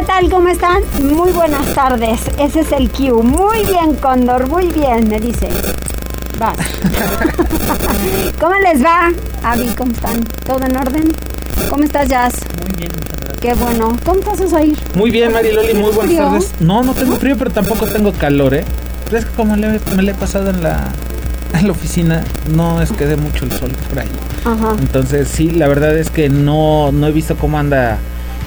¿Qué tal? ¿Cómo están? Muy buenas tardes. Ese es el Q. Muy bien, Cóndor. Muy bien, me dice. Va. ¿Cómo les va? Avi, ¿cómo están? ¿Todo en orden? ¿Cómo estás, Jazz? Muy bien, muchas gracias. Qué bueno. ¿Cómo estás, Osair? Muy bien, Mariloli, muy buenas frío? tardes. No, no tengo frío, pero tampoco tengo calor, ¿eh? Pero es que como le- me le he pasado en la, en la oficina, no es que dé mucho el sol por ahí. Ajá. Entonces, sí, la verdad es que no, no he visto cómo anda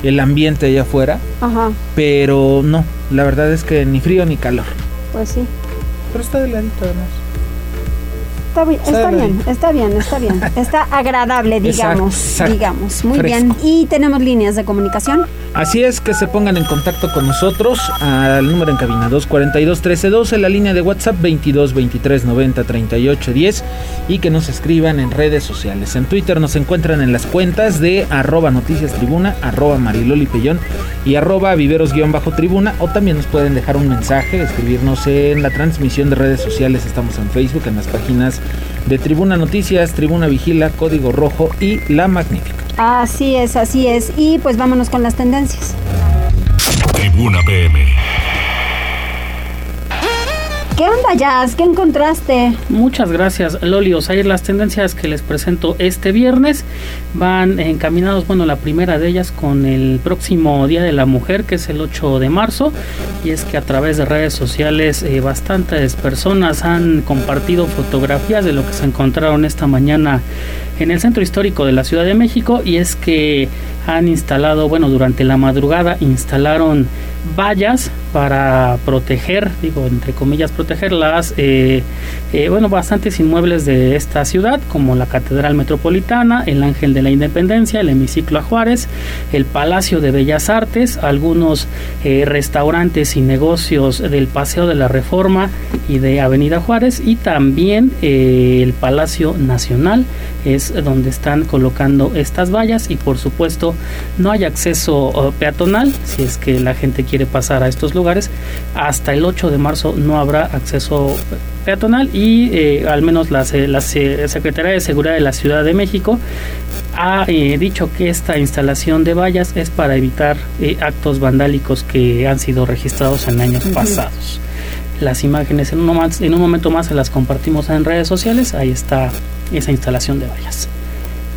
el ambiente allá afuera, Ajá. pero no, la verdad es que ni frío ni calor. Pues sí. Pero está de ladito además. Está bien, está bien, está bien, está bien. Está agradable, digamos. Exacto, exacto. Digamos. Muy Fresco. bien. Y tenemos líneas de comunicación. Así es que se pongan en contacto con nosotros al número en cabina 242 1312, la línea de WhatsApp 22 23 90 38 10 y que nos escriban en redes sociales. En Twitter nos encuentran en las cuentas de arroba noticias tribuna, arroba mariloli pellón y arroba viveros guion bajo tribuna o también nos pueden dejar un mensaje, escribirnos en la transmisión de redes sociales. Estamos en Facebook, en las páginas de Tribuna Noticias, Tribuna Vigila, Código Rojo y La Magnífica. Así es, así es. Y pues vámonos con las tendencias. Tribuna PM. ¿Qué onda, Jazz? ¿Qué encontraste? Muchas gracias, Loli Osair. Las tendencias que les presento este viernes van encaminados, bueno, la primera de ellas con el próximo Día de la Mujer, que es el 8 de marzo, y es que a través de redes sociales eh, bastantes personas han compartido fotografías de lo que se encontraron esta mañana en el centro histórico de la Ciudad de México, y es que han instalado, bueno, durante la madrugada instalaron vallas para proteger, digo, entre comillas, proteger las, eh, eh, bueno, bastantes inmuebles de esta ciudad, como la Catedral Metropolitana, el Ángel de la Independencia, el Hemiciclo a Juárez, el Palacio de Bellas Artes, algunos eh, restaurantes y negocios del Paseo de la Reforma y de Avenida Juárez, y también el Palacio Nacional, es donde están colocando estas vallas, y por supuesto, no hay acceso eh, peatonal, si es que la gente quiere pasar a estos lugares. Hasta el 8 de marzo no habrá acceso peatonal y eh, al menos la, la se- Secretaría de Seguridad de la Ciudad de México ha eh, dicho que esta instalación de vallas es para evitar eh, actos vandálicos que han sido registrados en años pasados. Las imágenes en un, momento, en un momento más se las compartimos en redes sociales. Ahí está esa instalación de vallas.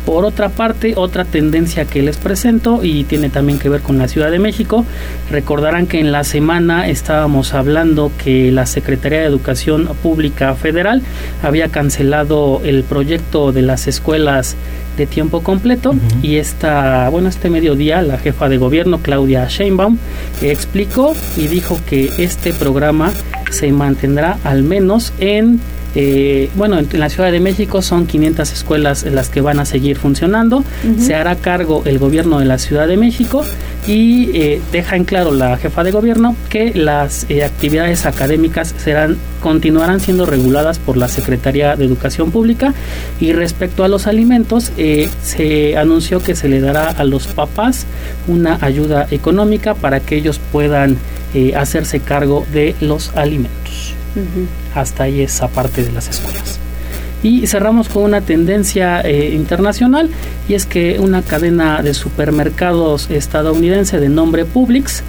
Por otra parte, otra tendencia que les presento y tiene también que ver con la Ciudad de México, recordarán que en la semana estábamos hablando que la Secretaría de Educación Pública Federal había cancelado el proyecto de las escuelas de tiempo completo y esta, bueno, este mediodía la jefa de gobierno Claudia Sheinbaum explicó y dijo que este programa se mantendrá al menos en eh, bueno, en, en la Ciudad de México son 500 escuelas las que van a seguir funcionando. Se hará cargo el gobierno de la Ciudad de México y eh, deja en claro la jefa de gobierno que las eh, actividades académicas serán continuarán siendo reguladas por la Secretaría de Educación Pública. Y respecto a los alimentos eh, se anunció que se le dará a los papás una ayuda económica para que ellos puedan hacerse cargo de los alimentos hasta ahí esa parte de las escuelas. Y cerramos con una tendencia eh, internacional y es que una cadena de supermercados estadounidense de nombre Publix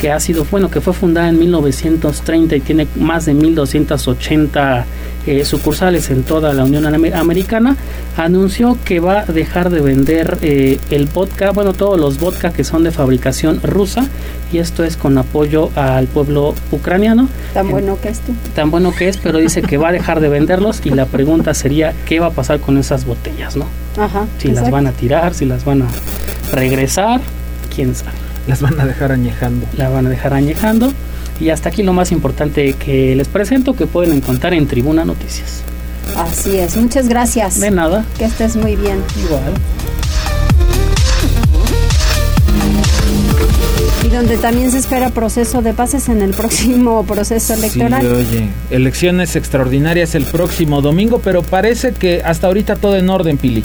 que ha sido bueno que fue fundada en 1930 y tiene más de 1280 eh, sucursales en toda la Unión Am- Americana anunció que va a dejar de vender eh, el vodka bueno todos los vodka que son de fabricación rusa y esto es con apoyo al pueblo ucraniano Tan En- bueno que es tú. tan bueno que es, pero dice que va a dejar de venderlos y la pregunta sería qué va a pasar con esas botellas, ¿no? Ajá. Si las van a tirar, si las van a regresar, quién sabe. Las van a dejar añejando. La van a dejar añejando. Y hasta aquí lo más importante que les presento que pueden encontrar en Tribuna Noticias. Así es. Muchas gracias. De nada. Que estés muy bien. Igual. Y donde también se espera proceso de pases en el próximo proceso electoral. Sí, oye, elecciones extraordinarias el próximo domingo, pero parece que hasta ahorita todo en orden, Pili.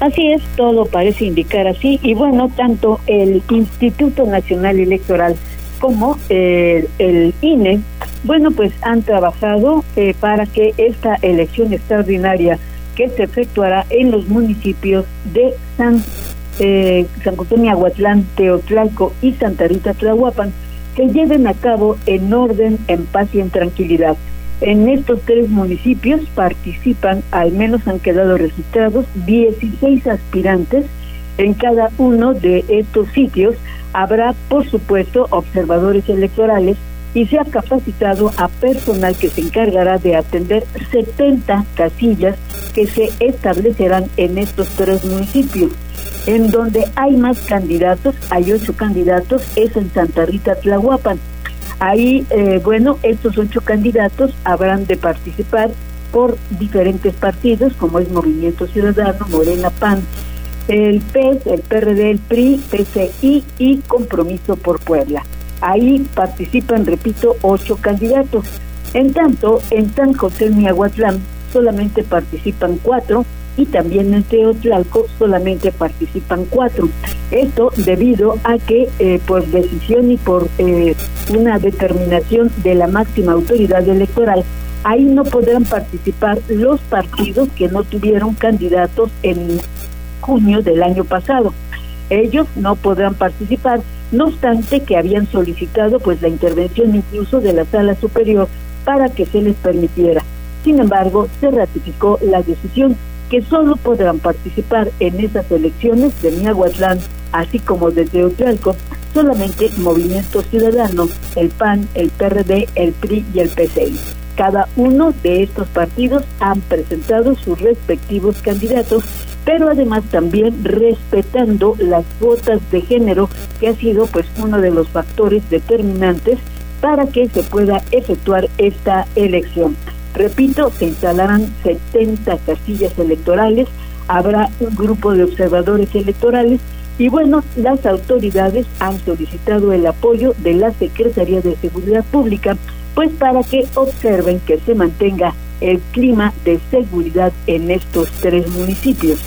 Así es, todo parece indicar así. Y bueno, tanto el Instituto Nacional Electoral como el, el INE, bueno, pues han trabajado eh, para que esta elección extraordinaria que se efectuará en los municipios de San, eh, San José Aguatlán, Teotlalco y Santa Rita Tlahuapan se lleven a cabo en orden, en paz y en tranquilidad. En estos tres municipios participan, al menos han quedado registrados, 16 aspirantes. En cada uno de estos sitios habrá, por supuesto, observadores electorales y se ha capacitado a personal que se encargará de atender 70 casillas que se establecerán en estos tres municipios. En donde hay más candidatos, hay ocho candidatos, es en Santa Rita Tlahuapan. Ahí, eh, bueno, estos ocho candidatos habrán de participar por diferentes partidos, como es Movimiento Ciudadano, Morena PAN, el PES, el PRD, el PRI, PCI y Compromiso por Puebla. Ahí participan, repito, ocho candidatos. En tanto, en San José Miahuatlán solamente participan cuatro y también en Teotlalco solamente participan cuatro. Esto debido a que eh, por decisión y por eh, una determinación de la máxima autoridad electoral, ahí no podrán participar los partidos que no tuvieron candidatos en junio del año pasado. Ellos no podrán participar, no obstante que habían solicitado pues la intervención incluso de la sala superior para que se les permitiera. Sin embargo, se ratificó la decisión que solo podrán participar en esas elecciones de Miahuatlán, así como de Teotlalco, solamente Movimiento Ciudadano, el PAN, el PRD, el PRI y el PCI. Cada uno de estos partidos han presentado sus respectivos candidatos, pero además también respetando las cuotas de género, que ha sido pues uno de los factores determinantes para que se pueda efectuar esta elección. Repito, se instalarán 70 casillas electorales, habrá un grupo de observadores electorales y bueno, las autoridades han solicitado el apoyo de la Secretaría de Seguridad Pública, pues para que observen que se mantenga el clima de seguridad en estos tres municipios.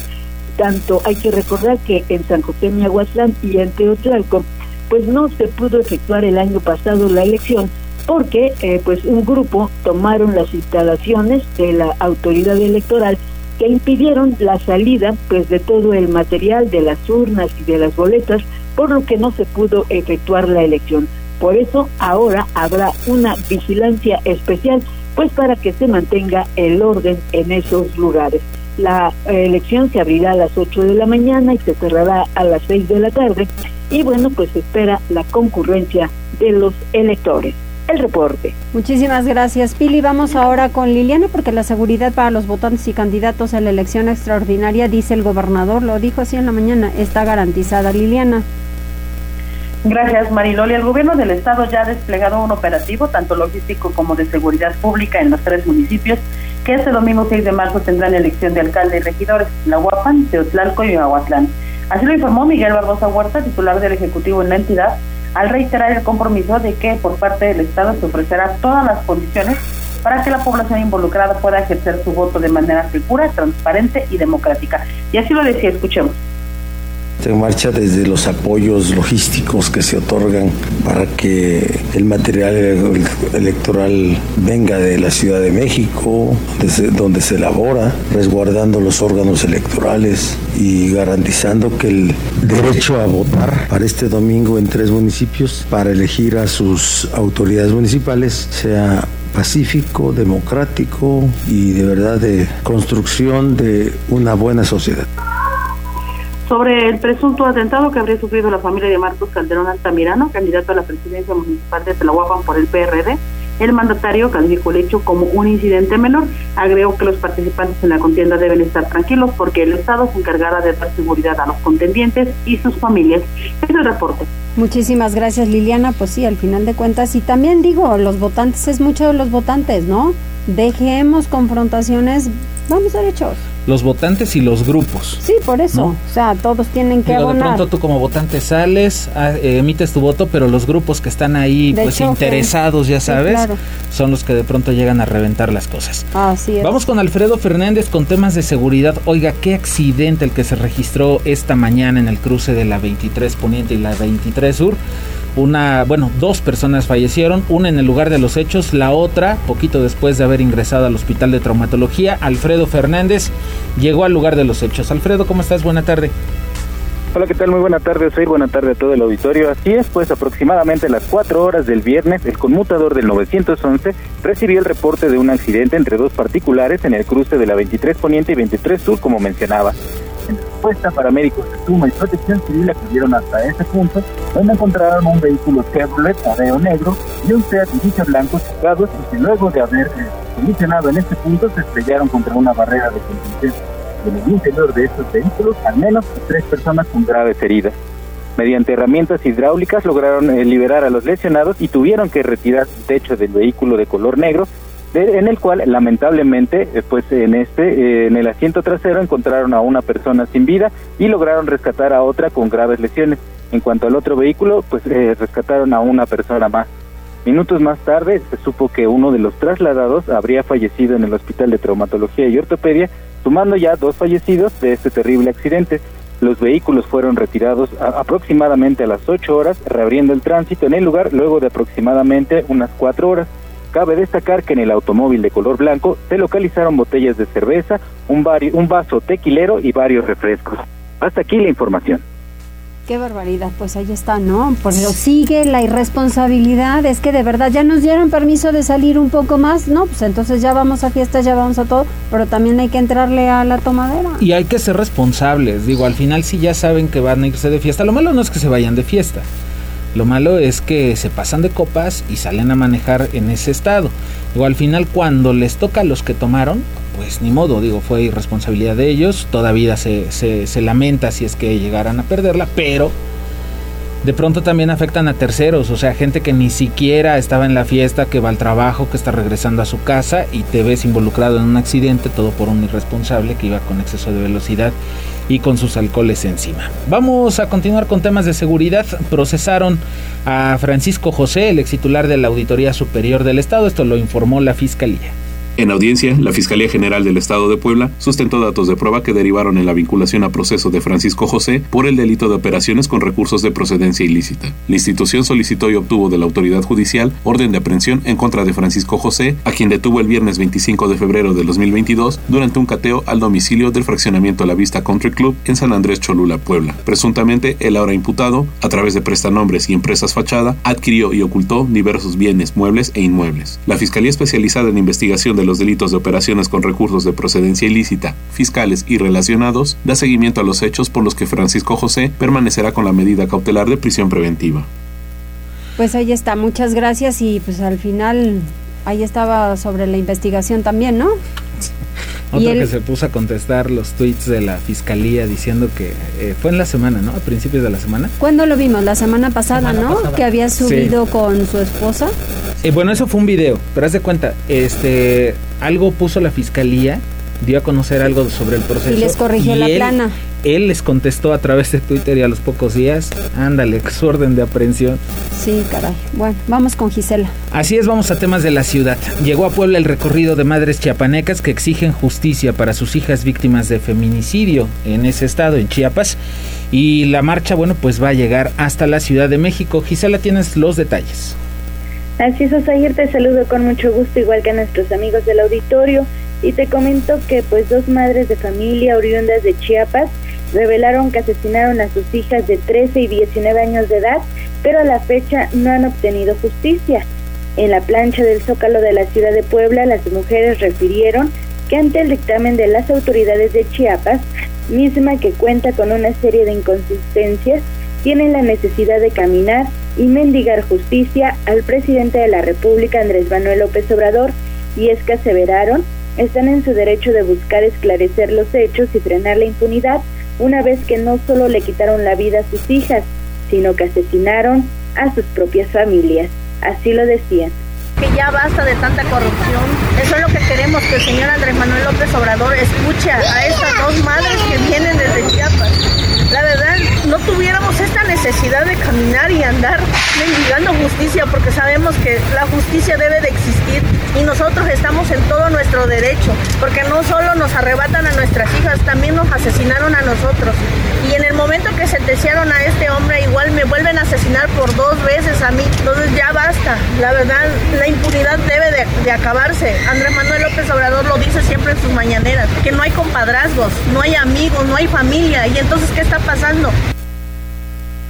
Tanto hay que recordar que en San José Miahuatlán y en Teotlalco, pues no se pudo efectuar el año pasado la elección porque eh, pues un grupo tomaron las instalaciones de la autoridad electoral que impidieron la salida pues de todo el material de las urnas y de las boletas por lo que no se pudo efectuar la elección. Por eso ahora habrá una vigilancia especial pues para que se mantenga el orden en esos lugares. La elección se abrirá a las 8 de la mañana y se cerrará a las 6 de la tarde y bueno pues espera la concurrencia de los electores el reporte. Muchísimas gracias, Pili. Vamos ahora con Liliana, porque la seguridad para los votantes y candidatos a la elección extraordinaria, dice el gobernador, lo dijo así en la mañana, está garantizada. Liliana. Gracias, Mariloli. El gobierno del estado ya ha desplegado un operativo, tanto logístico como de seguridad pública, en los tres municipios, que este domingo 6 de marzo tendrán elección de alcalde y regidores, La Huapan, Teotlalco y Aguatlán. Así lo informó Miguel Barbosa Huerta, titular del Ejecutivo en la entidad, al reiterar el compromiso de que por parte del Estado se ofrecerá todas las condiciones para que la población involucrada pueda ejercer su voto de manera segura, transparente y democrática. Y así lo decía, escuchemos se marcha desde los apoyos logísticos que se otorgan para que el material electoral venga de la Ciudad de México, donde se elabora, resguardando los órganos electorales y garantizando que el derecho a votar para este domingo en tres municipios para elegir a sus autoridades municipales sea pacífico, democrático y de verdad de construcción de una buena sociedad sobre el presunto atentado que habría sufrido la familia de Marcos Calderón Altamirano, candidato a la presidencia municipal de Tlahuapan por el PRD. El mandatario calificó el hecho como un incidente menor. Agregó que los participantes en la contienda deben estar tranquilos porque el Estado se encargará de dar seguridad a los contendientes y sus familias. Es el reporte. Muchísimas gracias Liliana. Pues sí, al final de cuentas, y también digo, los votantes es mucho de los votantes, ¿no? Dejemos confrontaciones Vamos derechos. Los votantes y los grupos. Sí, por eso. O sea, todos tienen que Digo, de pronto tú como votante sales, ah, eh, emites tu voto, pero los grupos que están ahí De pues choque. interesados, ya Sí, sabes, claro. son los que de pronto llegan a reventar las cosas. Así es. Vamos con Alfredo Fernández con temas de seguridad. Oiga, qué accidente el que se registró esta mañana en el cruce de la 23 Poniente y la 23 Sur. Una, bueno, dos personas fallecieron, una en el lugar de los hechos, la otra, poquito después de haber ingresado al hospital de traumatología, Alfredo Fernández llegó al lugar de los hechos. Alfredo, ¿cómo estás? Buena tarde. Hola, ¿qué tal? Muy buena tarde, Osair. Buena tarde a todo el auditorio. Así es, pues aproximadamente a las 4 horas del viernes, el conmutador del 911 recibió el reporte de un accidente entre dos particulares en el cruce de la 23 Poniente y 23 Sur, como mencionaba. En respuesta, paramédicos de Suma y Protección Civil acudieron hasta ese punto, donde encontraron un vehículo Chevrolet Aveo negro y un Seat Ibiza blanco chocados y que luego de haber eh, colisionado en este punto se estrellaron contra una barrera de contención. En el interior de estos vehículos, al menos tres personas con graves heridas. Mediante herramientas hidráulicas lograron eh, liberar a los lesionados y tuvieron que retirar el techo del vehículo de color negro, en el cual lamentablemente, eh, pues en este, eh, en el asiento trasero encontraron a una persona sin vida y lograron rescatar a otra con graves lesiones. En cuanto al otro vehículo, pues eh, rescataron a una persona más. Minutos más tarde se supo que uno de los trasladados habría fallecido en el Hospital de Traumatología y Ortopedia, sumando ya dos fallecidos de este terrible accidente. Los vehículos fueron retirados a- aproximadamente a las 8 horas, reabriendo el tránsito en el lugar luego de aproximadamente unas 4 horas. Cabe destacar que en el automóvil de color blanco se localizaron botellas de cerveza, un, vari- un vaso tequilero y varios refrescos. Hasta aquí la información. Qué barbaridad, pues ahí está, ¿no? Pero sigue la irresponsabilidad, es que de verdad ya nos dieron permiso de salir un poco más, no, pues entonces ya vamos a fiestas, ya vamos a todo, pero también hay que entrarle a la tomadera. Y hay que ser responsables. Digo, al final si ya saben que van a irse de fiesta, lo malo no es que se vayan de fiesta. Lo malo es que se pasan de copas y salen a manejar en ese estado. Digo, al final cuando les toca a los que tomaron, pues ni modo, digo, fue irresponsabilidad de ellos. Toda vida se, se, se lamenta si es que llegaran a perderla, pero de pronto también afectan a terceros, o sea, gente que ni siquiera estaba en la fiesta, que va al trabajo, que está regresando a su casa y te ves involucrado en un accidente, todo por un irresponsable que iba con exceso de velocidad y con sus alcoholes encima. Vamos a continuar con temas de seguridad. Procesaron a Francisco José, el ex titular de la Auditoría Superior del Estado, esto lo informó la Fiscalía. En audiencia, la Fiscalía General del Estado de Puebla sustentó datos de prueba que derivaron en la vinculación a proceso de Francisco José por el delito de operaciones con recursos de procedencia ilícita. La institución solicitó y obtuvo de la autoridad judicial orden de aprehensión en contra de Francisco José, a quien detuvo el viernes 25 de febrero de 2022 durante un cateo al domicilio del fraccionamiento La Vista Country Club en San Andrés Cholula, Puebla. Presuntamente, el ahora imputado, a través de prestanombres y empresas fachada, adquirió y ocultó diversos bienes, muebles e inmuebles. La Fiscalía Especializada en Investigación de los delitos de operaciones con recursos de procedencia ilícita, fiscales y relacionados, da seguimiento a los hechos por los que Francisco José permanecerá con la medida cautelar de prisión preventiva. Pues ahí está, muchas gracias y pues al final ahí estaba sobre la investigación también, ¿no? Otro él- que se puso a contestar los tweets de la Fiscalía diciendo que eh, fue en la semana, ¿no? A principios de la semana. ¿Cuándo lo vimos? La semana pasada, Semana ¿no? pasada. Que había subido con su esposa. Eh, bueno, eso fue un video, pero haz de cuenta, este, algo puso la fiscalía, dio a conocer algo sobre el proceso. Y les corrigió la él- plana. Él les contestó a través de Twitter y a los pocos días, ándale, su orden de aprehensión. Sí, caray. Bueno, vamos con Gisela. Así es, vamos a temas de la ciudad. Llegó a Puebla el recorrido de madres chiapanecas que exigen justicia para sus hijas víctimas de feminicidio en ese estado, en Chiapas. Y la marcha, bueno, pues va a llegar hasta la Ciudad de México. Gisela, tienes los detalles. Así es, Osair, te saludo con mucho gusto, igual que a nuestros amigos del auditorio, y te comento que pues dos madres de familia oriundas de Chiapas revelaron que asesinaron a sus hijas de 13 y 19 años de edad, pero a la fecha no han obtenido justicia. En la plancha del Zócalo de la ciudad de Puebla, las mujeres refirieron que ante el dictamen de las autoridades de Chiapas, misma que cuenta con una serie de inconsistencias, tienen la necesidad de caminar y mendigar justicia al presidente de la República, Andrés Manuel López Obrador, y es que aseveraron están en su derecho de buscar esclarecer los hechos y frenar la impunidad, una vez que no solo le quitaron la vida a sus hijas, sino que asesinaron a sus propias familias. Así lo decían. que ya basta de tanta corrupción. Eso es lo que queremos, que el señor Andrés Manuel López Obrador escuche a estas dos madres que vienen desde Chiapas. La verdad, no tuviéramos esta necesidad de caminar y andar mendigando justicia, porque sabemos que la justicia debe de existir y nosotros estamos en todo nuestro derecho, porque no solo nos arrebatan a nuestras hijas, también nos asesinaron a nosotros. Y en el momento que sentenciaron a este hombre, igual me vuelven a asesinar por dos veces a mí. Entonces ya basta. La verdad, la impunidad debe de, acabarse. Andrés Manuel López Obrador lo dice siempre en sus mañaneras, que no hay compadrazgos, no hay amigos, no hay familia. ¿Y entonces qué está pasando?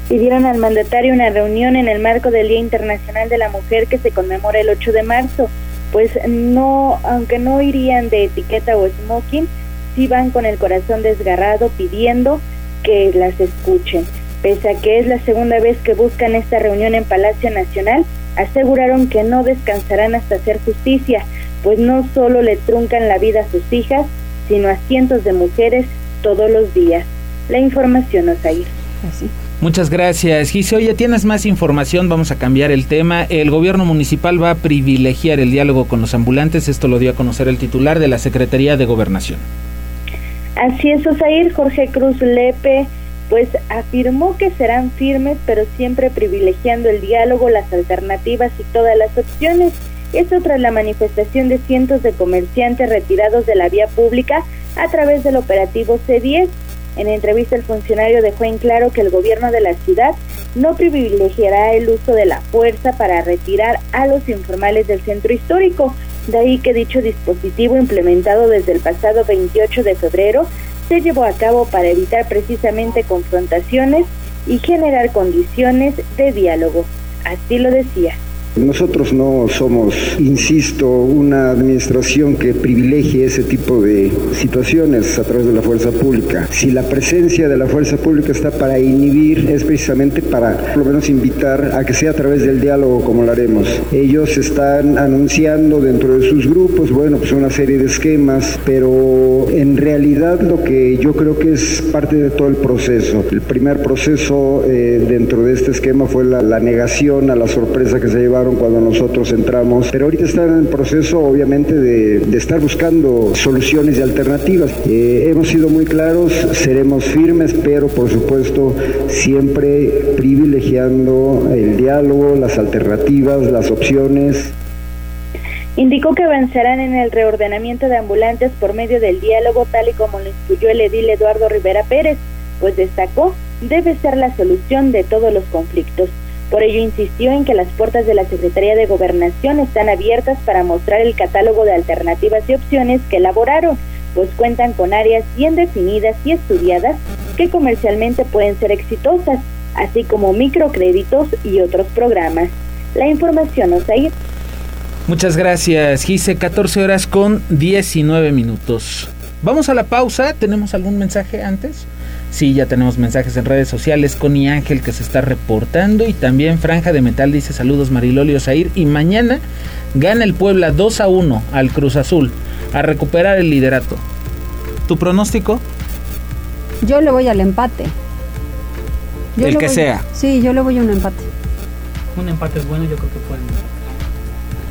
Pidieron al mandatario una reunión en el marco del Día Internacional de la Mujer que se conmemora el 8 de marzo. Pues no, aunque no irían de etiqueta o smoking, sí van con el corazón desgarrado pidiendo que las escuchen. Pese a que es la segunda vez que buscan esta reunión en Palacio Nacional, aseguraron que no descansarán hasta hacer justicia, pues no solo le truncan la vida a sus hijas, sino a cientos de mujeres todos los días. La información, Osair. Así. Muchas gracias, Gise. Oye, tienes más información, vamos a cambiar el tema. El gobierno municipal va a privilegiar el diálogo con los ambulantes, esto lo dio a conocer el titular de la Secretaría de Gobernación. Así es, Osair, Jorge Cruz Lepe, pues afirmó que serán firmes, pero siempre privilegiando el diálogo, las alternativas y todas las opciones. Esto tras la manifestación de cientos de comerciantes retirados de la vía pública a través del operativo C10. En entrevista el funcionario dejó en claro que el gobierno de la ciudad no privilegiará el uso de la fuerza para retirar a los informales del centro histórico, de ahí que dicho dispositivo implementado desde el pasado 28 de febrero se llevó a cabo para evitar precisamente confrontaciones y generar condiciones de diálogo. Así lo decía. Nosotros no somos, insisto, una administración que privilegie ese tipo de situaciones a través de la fuerza pública. Si la presencia de la fuerza pública está para inhibir, es precisamente para por lo menos invitar a que sea a través del diálogo como lo haremos. Ellos están anunciando dentro de sus grupos, bueno, pues una serie de esquemas, pero en realidad lo que yo creo que es parte de todo el proceso. El primer proceso eh, dentro de este esquema fue la, la negación a la sorpresa que se lleva cuando nosotros entramos, pero ahorita están en el proceso obviamente de, estar buscando soluciones y alternativas. Eh, hemos sido muy claros, seremos firmes, pero por supuesto siempre privilegiando el diálogo, las alternativas, las opciones. Indicó que avanzarán en el reordenamiento de ambulantes por medio del diálogo, tal y como lo instruyó el edil Eduardo Rivera Pérez, pues destacó debe ser la solución de todos los conflictos. Por ello insistió en que las puertas de la Secretaría de Gobernación están abiertas para mostrar el catálogo de alternativas y opciones que elaboraron, pues cuentan con áreas bien definidas y estudiadas que comercialmente pueden ser exitosas, así como microcréditos y otros programas. La información, Osair. Muchas gracias, Gise. 14 horas con 19 minutos. Vamos a la pausa. ¿Tenemos algún mensaje antes? Sí, ya tenemos mensajes en redes sociales. Connie Ángel que se está reportando. Y también Franja de Metal dice saludos Marilolio Zair. Y mañana gana el Puebla 2 a 1 al Cruz Azul a recuperar el liderato. ¿Tu pronóstico? Yo le voy al empate. el que sea. Sí, yo le voy a un empate. Un empate es bueno, yo creo que pueden.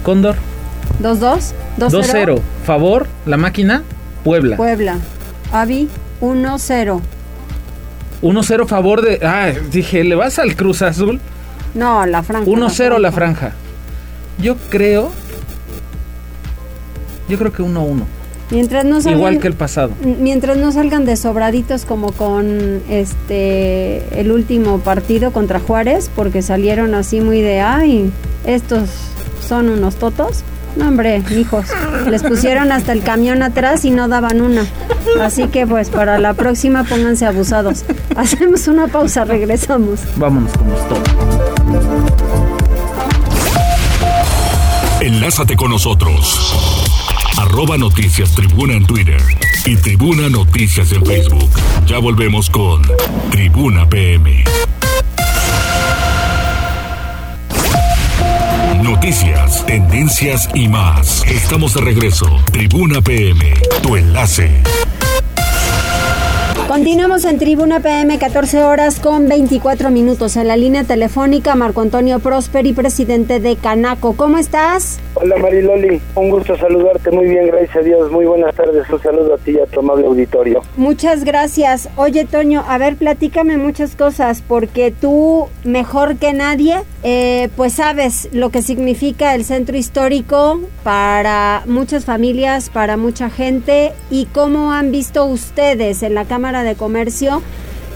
Cóndor. 2-2. 2-0. Favor, la máquina, Puebla. Puebla. Avi, 1-0. 1-0 favor de. Ah, dije, ¿le vas al Cruz Azul? No, la franja. 1-0 la, franja. Yo creo. Yo creo que 1-1. Mientras no salgan, Igual que el pasado. Mientras no salgan de sobraditos como con este el último partido contra Juárez, porque salieron así muy de ay, estos son unos totos. No, hombre, hijos, les pusieron hasta el camión atrás y no daban una. Así que pues para la próxima pónganse abusados. Hacemos una pausa, regresamos. Vámonos con todo. Enlázate con nosotros. Arroba Noticias Tribuna en Twitter y Tribuna Noticias en Facebook. Ya volvemos con Tribuna PM. Noticias, tendencias y más. Estamos de regreso. Tribuna PM, tu enlace. Continuamos en Tribuna PM, 14 horas con 24 minutos. En la línea telefónica, Marco Antonio Prosperi, presidente de Canaco. ¿Cómo estás? Hola Mariloli, un gusto saludarte. Muy bien, gracias a Dios. Muy buenas tardes. Un saludo a ti y a tu amable auditorio. Muchas gracias. Oye, Toño, a ver, platícame muchas cosas, porque tú, mejor que nadie, eh, pues sabes lo que significa el centro histórico para muchas familias, para mucha gente, y cómo han visto ustedes en la Cámara de Comercio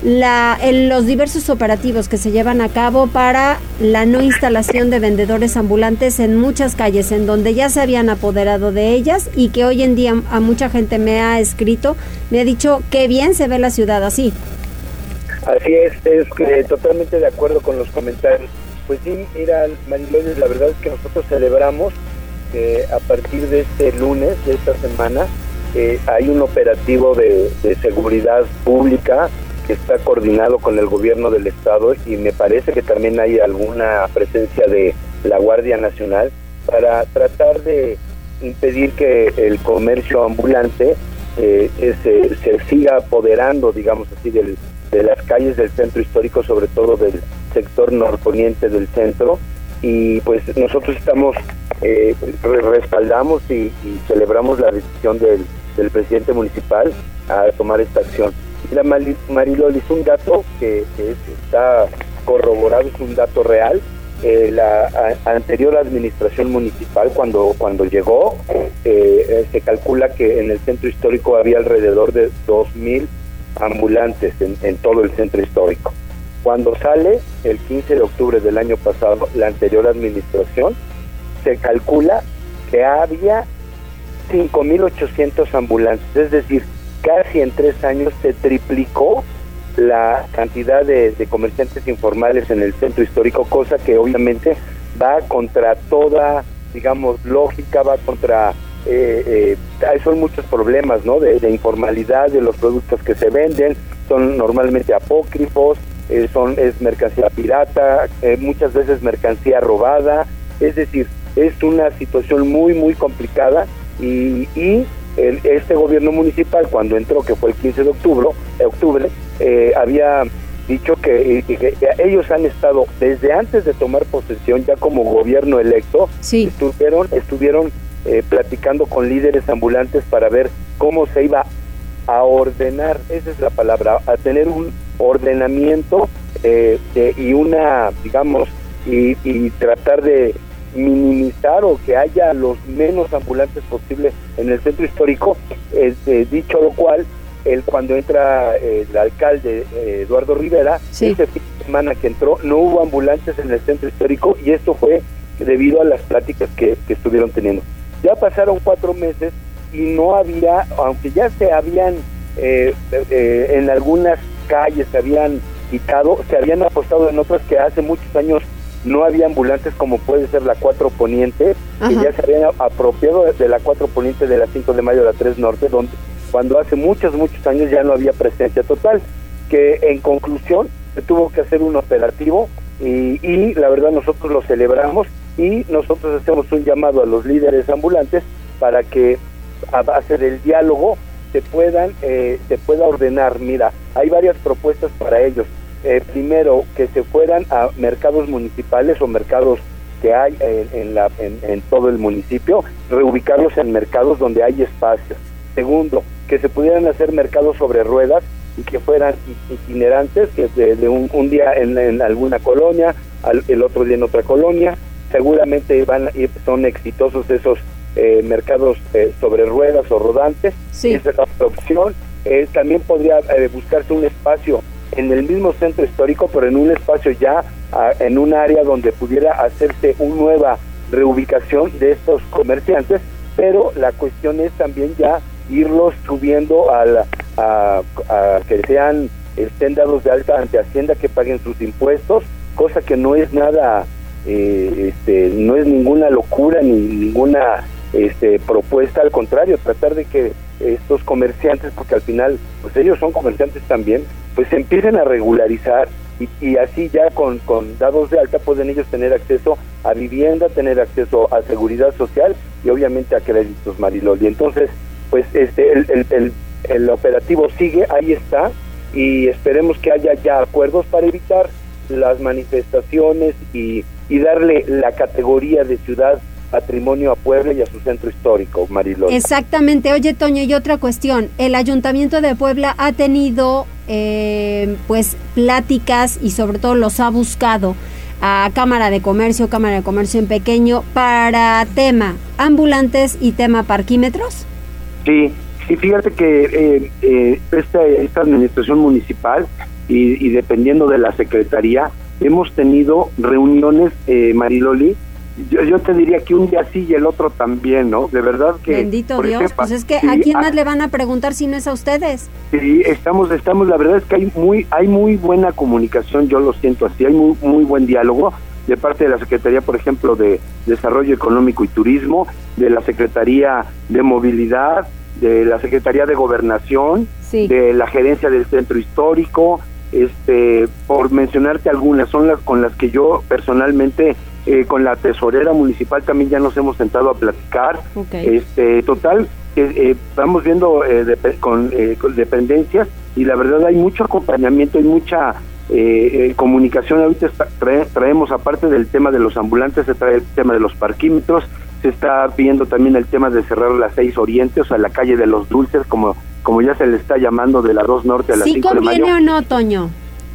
la, los diversos operativos que se llevan a cabo para la no instalación de vendedores ambulantes en muchas calles en donde ya se habían apoderado de ellas y que hoy en día a mucha gente me ha escrito, me ha dicho que bien se ve la ciudad así. Así es, es eh, totalmente de acuerdo con los comentarios. Pues sí, mira, Marilones, la verdad es que nosotros celebramos que a partir de este lunes, de esta semana, eh, hay un operativo de, seguridad pública que está coordinado con el gobierno del estado y me parece que también hay alguna presencia de la Guardia Nacional para tratar de impedir que el comercio ambulante eh, se, siga apoderando, digamos así, del, de las calles del centro histórico, sobre todo del sector norponiente del centro. Y pues nosotros estamos, eh, respaldamos y celebramos la decisión del del presidente municipal a tomar esta acción. La Marilol es un dato que, está corroborado, es un dato real. Eh, la anterior administración municipal, cuando, cuando llegó, eh, se calcula que en el centro histórico había alrededor de 2.000 ambulantes en, en todo el centro histórico. Cuando sale el 15 de octubre del año pasado la anterior administración, se calcula que había 5.800 ambulantes, es decir, casi en tres años se triplicó la cantidad de, comerciantes informales en el centro histórico, cosa que obviamente va contra toda, digamos, lógica, va contra... Eh, eh, son muchos problemas, ¿no? De, informalidad de los productos que se venden, son normalmente apócrifos, eh, son es mercancía pirata, muchas veces mercancía robada, es decir, es una situación muy, muy complicada y, este gobierno municipal cuando entró, que fue el 15 de octubre, octubre eh, había dicho que, ellos han estado desde antes de tomar posesión ya como gobierno electo, estuvieron, estuvieron eh, platicando con líderes ambulantes para ver cómo se iba a ordenar, esa es la palabra, a tener un ordenamiento eh, y una, digamos, y, y tratar de minimizar o que haya los menos ambulantes posible en el centro histórico. Este, dicho lo cual, el, cuando entra eh, el alcalde eh, Eduardo Rivera, ese fin de semana que entró, no hubo ambulantes en el centro histórico y esto fue debido a las pláticas que, estuvieron teniendo. Ya pasaron cuatro meses y no había, aunque ya se habían eh, en algunas calles, se habían quitado, se habían apostado en otras que hace muchos años no había ambulantes como puede ser la 4 Poniente, que ya se habían apropiado de la 4 Poniente de la 5 de mayo de la 3 Norte, donde cuando hace muchos, muchos años ya no había presencia total, que en conclusión se tuvo que hacer un operativo y, y la verdad nosotros lo celebramos y nosotros hacemos un llamado a los líderes ambulantes para que a base del diálogo se puedan eh, se pueda ordenar. Mira hay varias propuestas para ellos eh, primero, que se fueran a mercados municipales o mercados que hay en, la, en, todo el municipio, reubicarlos en mercados donde hay espacio. Segundo, que se pudieran hacer mercados sobre ruedas y que fueran itinerantes, que de, un, día en, alguna colonia, el otro día en otra colonia. Seguramente van son exitosos esos eh, mercados eh, sobre ruedas o rodantes. Esa es la opción. también podría buscarse un espacio en el mismo centro histórico, pero en un espacio ya, ah, en un área donde pudiera hacerse una nueva reubicación de estos comerciantes, pero la cuestión es también ya irlos subiendo a, a, que sean, estén dados de alta ante Hacienda, que paguen sus impuestos, cosa que no es nada, eh, este, no es ninguna locura ni ninguna este, propuesta, al contrario, tratar de que estos comerciantes, porque al final, pues ellos son comerciantes también, pues se empiecen a regularizar y, así ya con, con, dados de alta pueden ellos tener acceso a vivienda, tener acceso a seguridad social y obviamente a créditos Marilol. Y entonces, pues este el, el, el operativo sigue, ahí está, y esperemos que haya ya acuerdos para evitar las manifestaciones y, y darle la categoría de ciudad patrimonio a Puebla y a su centro histórico, Marilón. Exactamente. Oye, Toño, y otra cuestión. El Ayuntamiento de Puebla ha tenido, eh, pues, pláticas y sobre todo los ha buscado a Cámara de Comercio, Cámara de Comercio en pequeño, para tema ambulantes y tema parquímetros. Sí, sí, fíjate que eh, eh, esta, esta administración municipal y, y dependiendo de la secretaría, hemos tenido reuniones, eh, Mariloli, yo, yo te diría que un día sí y el otro también, ¿no? De verdad que... Bendito Dios, ejemplo, pues es que sí, a quién más le van a preguntar si no es a ustedes. Sí, estamos, estamos, la verdad es que hay muy, hay muy buena comunicación, yo lo siento así, hay muy, muy buen diálogo de parte de la Secretaría, por ejemplo, de Desarrollo Económico y Turismo, de la Secretaría de Movilidad, de la Secretaría de Gobernación, Sí. de la Gerencia del Centro Histórico, este, por mencionarte algunas, son las con las que yo personalmente, eh, con la tesorera municipal también ya nos hemos sentado a platicar. Este, total, eh, eh, vamos viendo eh, depe- con, eh, con dependencias y la verdad hay mucho acompañamiento, hay mucha eh, comunicación. Ahorita está- trae- traemos, aparte del tema de los ambulantes, se trae el tema de los parquímetros, se está viendo también el tema de cerrar las seis orientes, o sea, la calle de los dulces, como, como ya se le está llamando de la 2 Norte a la ¿Sí 5 de mayo. conviene o no, Toño?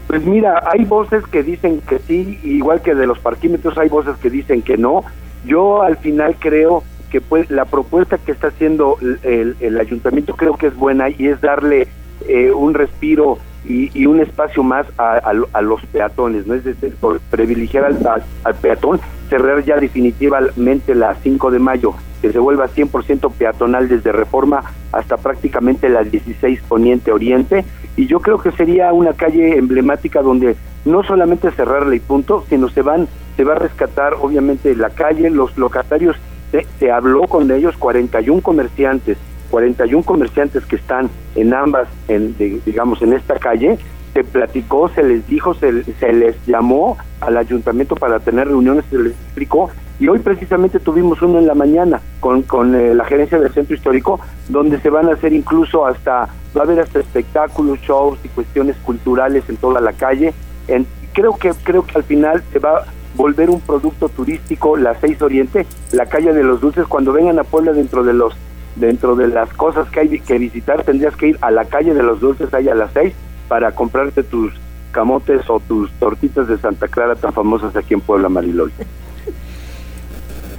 Pues mira, hay voces que dicen que sí, igual que de los parquímetros hay voces que dicen que no. Yo al final creo que pues la propuesta que está haciendo el, ayuntamiento creo que es buena y es darle eh, un respiro y, un espacio más a, a lo- a los peatones, ¿no? Es decir, privilegiar al, al- al peatón, cerrar ya definitivamente la 5 de mayo, que se vuelva 100% peatonal desde Reforma hasta prácticamente la 16 Poniente Oriente, y yo creo que sería una calle emblemática donde no solamente cerrarla y punto, sino se van se va a rescatar obviamente la calle, los locatarios, se, se habló con ellos 41 comerciantes, 41 comerciantes que están en ambas, en, de- digamos, en esta calle, se platicó, se les dijo, se, les llamó al ayuntamiento para tener reuniones, se les explicó, y hoy precisamente tuvimos uno en la mañana con, con eh, la gerencia del centro histórico, donde se van a hacer incluso hasta, va a haber hasta espectáculos, shows y cuestiones culturales en toda la calle. En, creo que creo que al final se va a volver un producto turístico la 6 Oriente, la calle de los dulces, cuando vengan a Puebla dentro de los dentro de las cosas que hay que visitar, tendrías que ir a la calle de los dulces ahí a las 6 para comprarte tus camotes o tus tortitas de Santa Clara tan famosas aquí en Puebla, Marilol.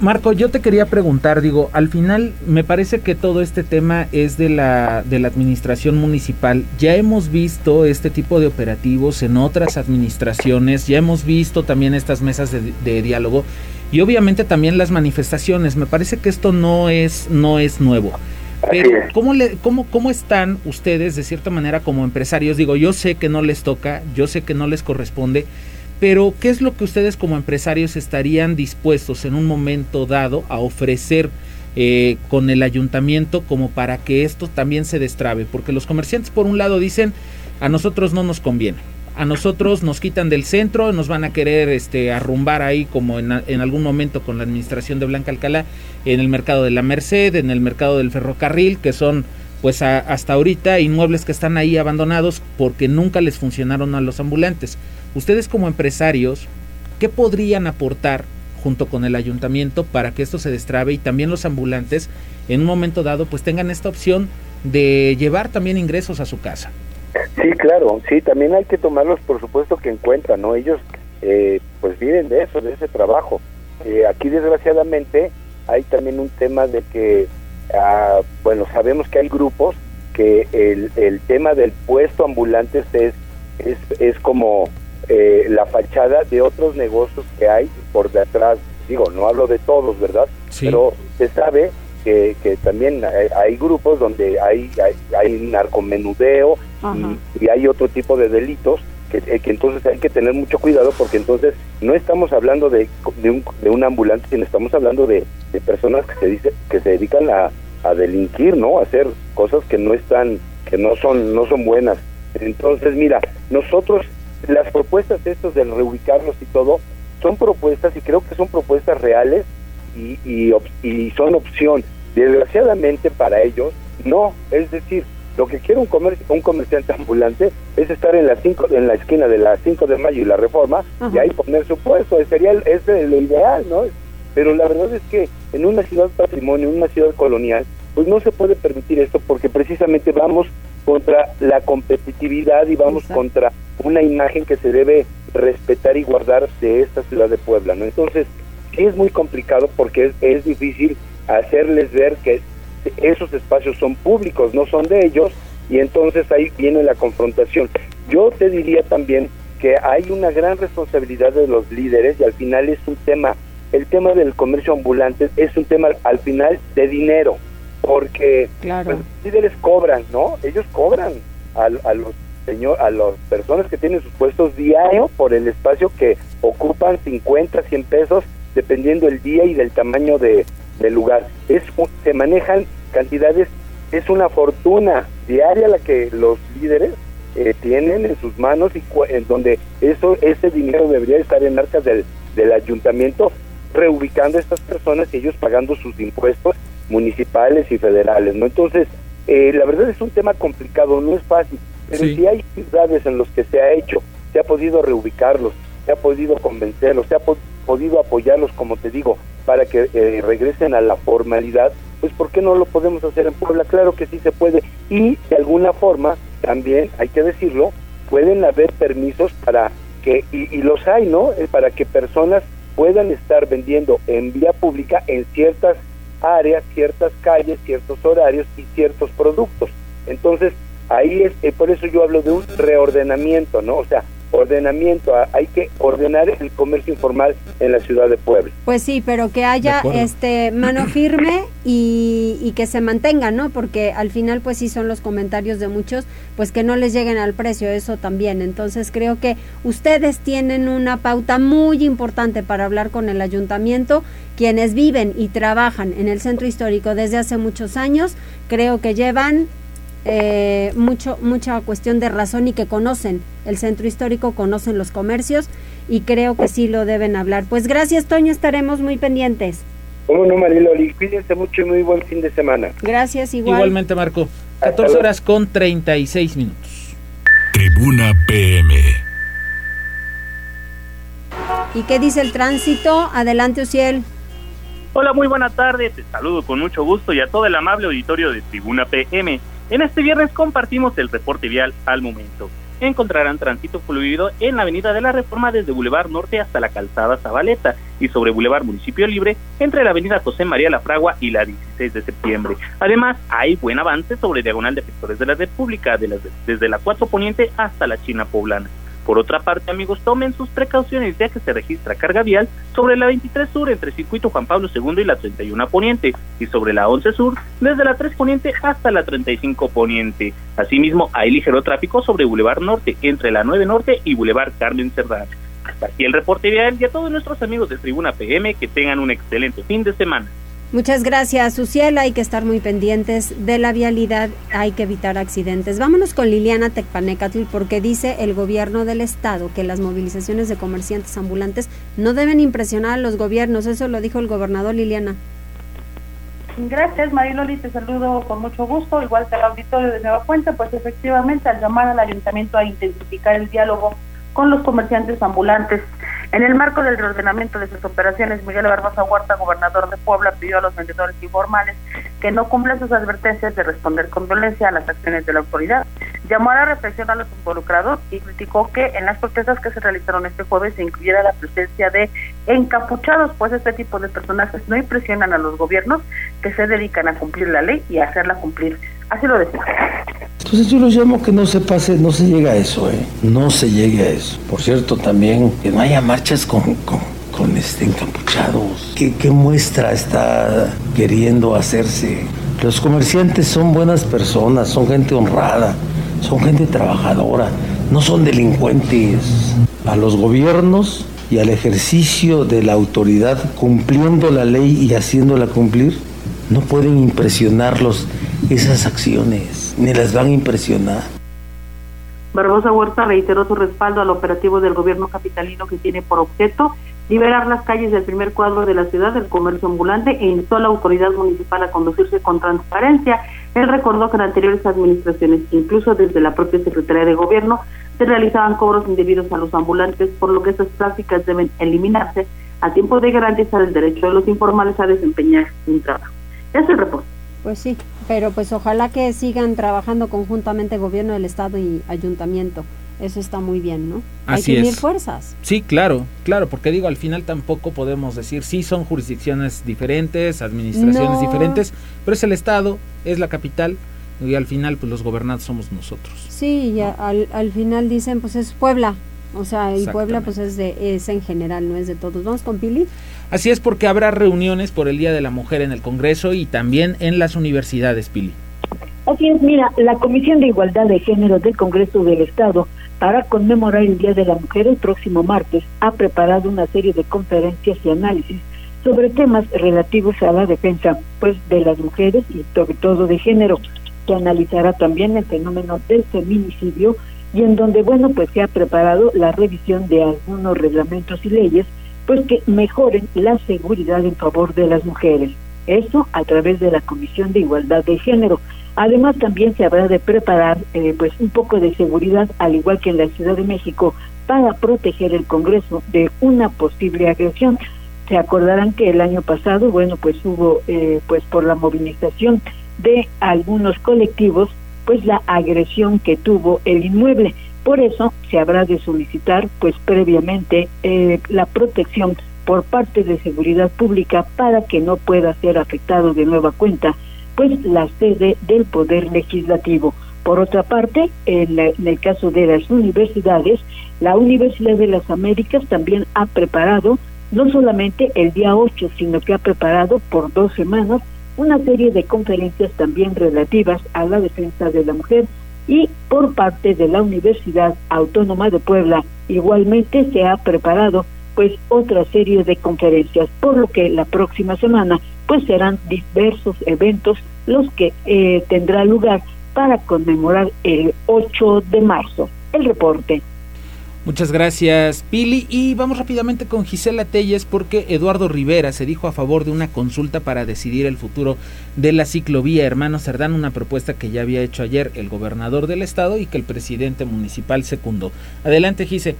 Marco, yo te quería preguntar, digo, al final me parece que todo este tema es de la, de la administración municipal. Ya hemos visto este tipo de operativos en otras administraciones, ya hemos visto también estas mesas de, de diálogo y obviamente también las manifestaciones. Me parece que esto no es, no es nuevo. Pero, ¿cómo, le, cómo, ¿cómo están ustedes, de cierta manera, como empresarios? Digo, yo sé que no les toca, yo sé que no les corresponde, pero ¿qué es lo que ustedes como empresarios estarían dispuestos en un momento dado a ofrecer eh, con el ayuntamiento como para que esto también se destrabe? Porque los comerciantes por un lado dicen, a nosotros no nos conviene. A nosotros nos quitan del centro, nos van a querer este, arrumbar ahí como en, en algún momento con la administración de Blanca Alcalá, en el mercado de la Merced, en el mercado del ferrocarril, que son pues a- hasta ahorita inmuebles que están ahí abandonados porque nunca les funcionaron a los ambulantes. Ustedes como empresarios, ¿qué podrían aportar junto con el ayuntamiento para que esto se destrabe y también los ambulantes en un momento dado pues tengan esta opción de llevar también ingresos a su casa? Sí, claro, sí, también hay que tomarlos por supuesto que en cuenta, ¿no? Ellos eh, pues viven de eso, de ese trabajo. Eh, aquí desgraciadamente hay también un tema de que, ah, bueno, sabemos que hay grupos que el, el tema del puesto ambulantes es, es, es como eh, la fachada de otros negocios que hay por detrás. Digo, no hablo de todos, ¿verdad? Sí. Pero se sabe que, que también hay, hay grupos donde hay, hay, hay narcomenudeo y, y hay otro tipo de delitos que, eh, que entonces hay que tener mucho cuidado porque entonces no estamos hablando de, de, un, de un ambulante, sino estamos hablando de, de personas que se dice que se dedican a, a delinquir, ¿no? A hacer cosas que no están, que no son, no son buenas. Entonces, mira, nosotros las propuestas estos del reubicarlos y todo son propuestas y creo que son propuestas reales y, y, y son opción. Desgraciadamente para ellos, no. Es decir, Lo que quiere un, comercio, un comerciante ambulante es estar en, las cinco, en la esquina de las 5 de mayo y la reforma y ahí poner su puesto. Sería el, es lo ideal, ¿no? Pero la verdad es que en una ciudad patrimonio, en una ciudad colonial, pues no se puede permitir esto porque precisamente vamos contra la competitividad y vamos contra una imagen que se debe respetar y guardar de esta ciudad de Puebla, ¿no? Entonces, sí es muy complicado porque es, es difícil hacerles ver que esos espacios son públicos, no son de ellos, y entonces ahí viene la confrontación. Yo te diría también que hay una gran responsabilidad de los líderes y al final es un tema, el tema del comercio ambulante es un tema al final de dinero, porque pues, los líderes cobran, ¿no? Ellos cobran a, a los señor, a las personas que tienen sus puestos diario por el espacio que ocupan 50, 100 pesos, dependiendo el día y del tamaño de, del lugar. Es, se manejan cantidades, es una fortuna diaria la que los líderes eh, tienen en sus manos y en donde eso ese dinero debería estar en arcas del, del ayuntamiento reubicando a estas personas y ellos pagando sus impuestos municipales y federales no entonces eh, la verdad es un tema complicado no es fácil pero si hay ciudades en las que se ha hecho se ha podido reubicarlos se ha podido convencerlos se ha podido apoyarlos como te digo para que eh, regresen a la formalidad pues ¿por qué no lo podemos hacer en Puebla? Claro que sí se puede y de alguna forma también, hay que decirlo, pueden haber permisos para que, y, los hay, ¿no? Eh, para que personas puedan estar vendiendo en vía pública en ciertas áreas, ciertas calles, ciertos horarios y ciertos productos. Entonces, ahí es, eh, por eso yo hablo de un reordenamiento, ¿no? O sea, ordenamiento, hay que ordenar el comercio informal en la ciudad de Puebla. Pues sí, pero que haya este mano firme y, y, que se mantenga, ¿no? Porque al final pues sí son los comentarios de muchos, pues que no les lleguen al precio, eso también. Entonces creo que ustedes tienen una pauta muy importante para hablar con el ayuntamiento, quienes viven y trabajan en el centro histórico desde hace muchos años, creo que llevan eh, mucho, mucha cuestión de razón y que conocen el centro histórico, conocen los comercios y creo que sí lo deben hablar. Pues gracias, Toño, estaremos muy pendientes. ¿Cómo no, Mariloli? Cuídense mucho y muy buen fin de semana. Gracias, igual. Igualmente, Marco. 14 horas con 36 minutos. Tribuna PM. ¿Y qué dice el tránsito? Adelante, Uciel. Hola, muy buena tarde. Te saludo con mucho gusto y a todo el amable auditorio de Tribuna PM. En este viernes compartimos el reporte vial al momento. Encontrarán tránsito fluido en la Avenida de la Reforma desde Boulevard Norte hasta la Calzada Zabaleta y sobre Boulevard Municipio Libre entre la Avenida José María La Fragua y la 16 de septiembre. Además, hay buen avance sobre Diagonal de Defensores de la República desde la 4 Poniente hasta la China Poblana. Por otra parte, amigos, tomen sus precauciones ya que se registra carga vial sobre la 23 Sur entre Circuito Juan Pablo II y la 31 Poniente y sobre la 11 Sur desde la 3 Poniente hasta la 35 Poniente. Asimismo, hay ligero tráfico sobre Boulevard Norte entre la 9 Norte y Boulevard Carmen Cerdán. Hasta aquí el reporte vial y a todos nuestros amigos de Tribuna PM que tengan un excelente fin de semana. Muchas gracias, Suciel. Hay que estar muy pendientes de la vialidad, hay que evitar accidentes. Vámonos con Liliana Tecpanecatl porque dice el gobierno del estado que las movilizaciones de comerciantes ambulantes no deben impresionar a los gobiernos. Eso lo dijo el gobernador Liliana. Gracias, Mariloli, te saludo con mucho gusto, igual que al auditorio de Nueva Fuente, pues efectivamente al llamar al ayuntamiento a intensificar el diálogo con los comerciantes ambulantes en el marco del reordenamiento de sus operaciones, Miguel Barbosa Huerta, gobernador de Puebla, pidió a los vendedores informales que no cumplan sus advertencias de responder con violencia a las acciones de la autoridad. Llamó a la reflexión a los involucrados y criticó que en las protestas que se realizaron este jueves se incluyera la presencia de encapuchados, pues este tipo de personajes no impresionan a los gobiernos que se dedican a cumplir la ley y a hacerla cumplir. Así lo decía. Entonces yo los llamo que no se pase, no se llegue a eso, ¿eh? No se llegue a eso. Por cierto, también que no haya marchas con, con, este, encapuchados. ¿Qué, ¿Qué muestra está queriendo hacerse? Los comerciantes son buenas personas, son gente honrada, son gente trabajadora, no son delincuentes. A los gobiernos y al ejercicio de la autoridad cumpliendo la ley y haciéndola cumplir, no pueden impresionarlos esas acciones, ni las van a impresionar. Barbosa Huerta reiteró su respaldo al operativo del gobierno capitalino que tiene por objeto liberar las calles del primer cuadro de la ciudad del comercio ambulante e instó a la autoridad municipal a conducirse con transparencia. Él recordó que en anteriores administraciones, incluso desde la propia Secretaría de Gobierno, se realizaban cobros indebidos a los ambulantes, por lo que estas prácticas deben eliminarse a tiempo de garantizar el derecho de los informales a desempeñar un trabajo. Es el reporte. Pues sí, pero pues ojalá que sigan trabajando conjuntamente gobierno del estado y ayuntamiento. Eso está muy bien, ¿no? Así Hay que unir es. fuerzas. Sí, claro, claro, porque digo, al final tampoco podemos decir, sí son jurisdicciones diferentes, administraciones No. diferentes, pero es el Estado, es la capital, y al final pues los gobernados somos nosotros. Sí, y al, al final dicen, pues es Puebla. O sea, y Puebla pues es de es en general, no es de todos. Vamos con Pili. Así es porque habrá reuniones por el Día de la Mujer en el Congreso y también en las universidades, Pili. Así es, mira, la Comisión de Igualdad de Género del Congreso del Estado, para conmemorar el Día de la Mujer el próximo martes, ha preparado una serie de conferencias y análisis sobre temas relativos a la defensa pues de las mujeres y sobre todo de género. Se analizará también el fenómeno del feminicidio y en donde, bueno, pues se ha preparado la revisión de algunos reglamentos y leyes pues que mejoren la seguridad en favor de las mujeres. Eso a través de la Comisión de Igualdad de Género. Además, también se habrá de preparar eh, pues un poco de seguridad, al igual que en la Ciudad de México, para proteger el Congreso de una posible agresión. Se acordarán que el año pasado, bueno, pues hubo, eh, pues por la movilización de algunos colectivos, pues la agresión que tuvo el inmueble. Por eso se habrá de solicitar, pues previamente, eh, la protección por parte de seguridad pública para que no pueda ser afectado de nueva cuenta pues la sede del poder legislativo. Por otra parte, en, la- en el caso de las universidades, la Universidad de las Américas también ha preparado no solamente el día 8, sino que ha preparado por dos semanas una serie de conferencias también relativas a la defensa de la mujer y por parte de la Universidad Autónoma de Puebla igualmente se ha preparado pues otra serie de conferencias, por lo que la próxima semana pues serán diversos eventos los que eh, tendrá lugar para conmemorar el 8 de marzo. El reporte. Muchas gracias, Pili. Y vamos rápidamente con Gisela Telles porque Eduardo Rivera se dijo a favor de una consulta para decidir el futuro de la ciclovía Hermano Cerdán, una propuesta que ya había hecho ayer el gobernador del estado y que el presidente municipal secundó. Adelante, Gise.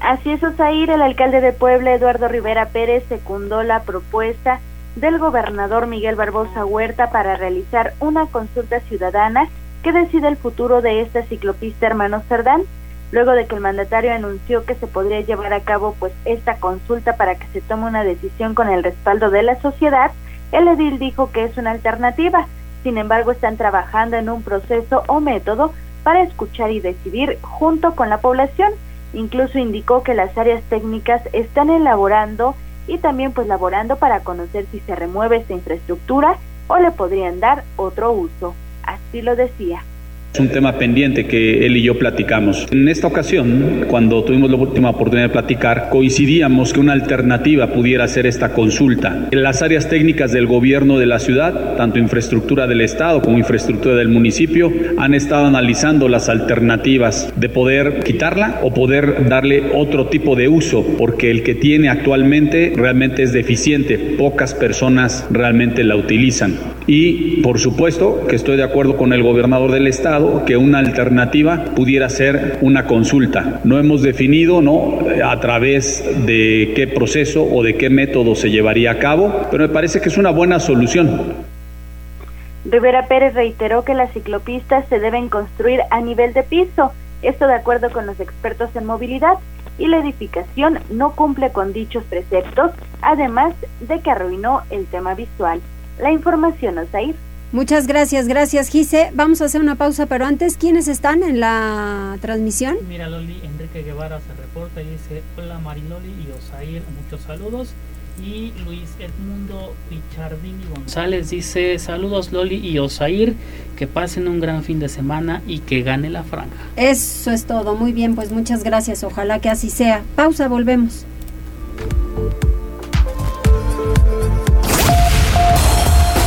Así es, Osair, el alcalde de Puebla, Eduardo Rivera Pérez, secundó la propuesta del gobernador Miguel Barbosa Huerta para realizar una consulta ciudadana que decida el futuro de esta ciclopista Hermanos Cerdán, luego de que el mandatario anunció que se podría llevar a cabo pues esta consulta para que se tome una decisión con el respaldo de la sociedad, el edil dijo que es una alternativa. Sin embargo, están trabajando en un proceso o método para escuchar y decidir junto con la población. Incluso indicó que las áreas técnicas están elaborando y también pues laborando para conocer si se remueve esta infraestructura o le podrían dar otro uso. Así lo decía. Es un tema pendiente que él y yo platicamos. En esta ocasión, cuando tuvimos la última oportunidad de platicar, coincidíamos que una alternativa pudiera ser esta consulta. En las áreas técnicas del gobierno de la ciudad, tanto infraestructura del Estado como infraestructura del municipio, han estado analizando las alternativas de poder quitarla o poder darle otro tipo de uso, porque el que tiene actualmente realmente es deficiente. Pocas personas realmente la utilizan. Y, por supuesto, que estoy de acuerdo con el gobernador del Estado que una alternativa pudiera ser una consulta. No hemos definido ¿no? a través de qué proceso o de qué método se llevaría a cabo, pero me parece que es una buena solución. Rivera Pérez reiteró que las ciclopistas se deben construir a nivel de piso, esto de acuerdo con los expertos en movilidad, y la edificación no cumple con dichos preceptos, además de que arruinó el tema visual. La información, Osair. Muchas gracias, gracias Gise. Vamos a hacer una pausa, pero antes, ¿quiénes están en la transmisión? Mira, Loli, Enrique Guevara se reporta y dice, hola Mariloli y Osair, muchos saludos. Y Luis Edmundo Pichardini González dice, saludos Loli y Osair, que pasen un gran fin de semana y que gane la franja. Eso es todo, muy bien, pues muchas gracias, ojalá que así sea. Pausa, volvemos.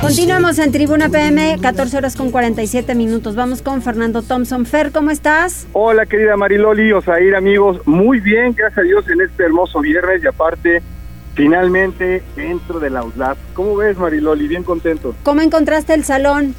Continuamos en Tribuna PM, 14 horas con 47 minutos. Vamos con Fernando Thompson. Fer, ¿cómo estás? Hola, querida Mariloli, Osair, amigos. Muy bien, gracias a Dios, en este hermoso viernes y aparte, finalmente dentro de la USLAP. ¿Cómo ves, Mariloli? Bien contento. ¿Cómo encontraste el salón?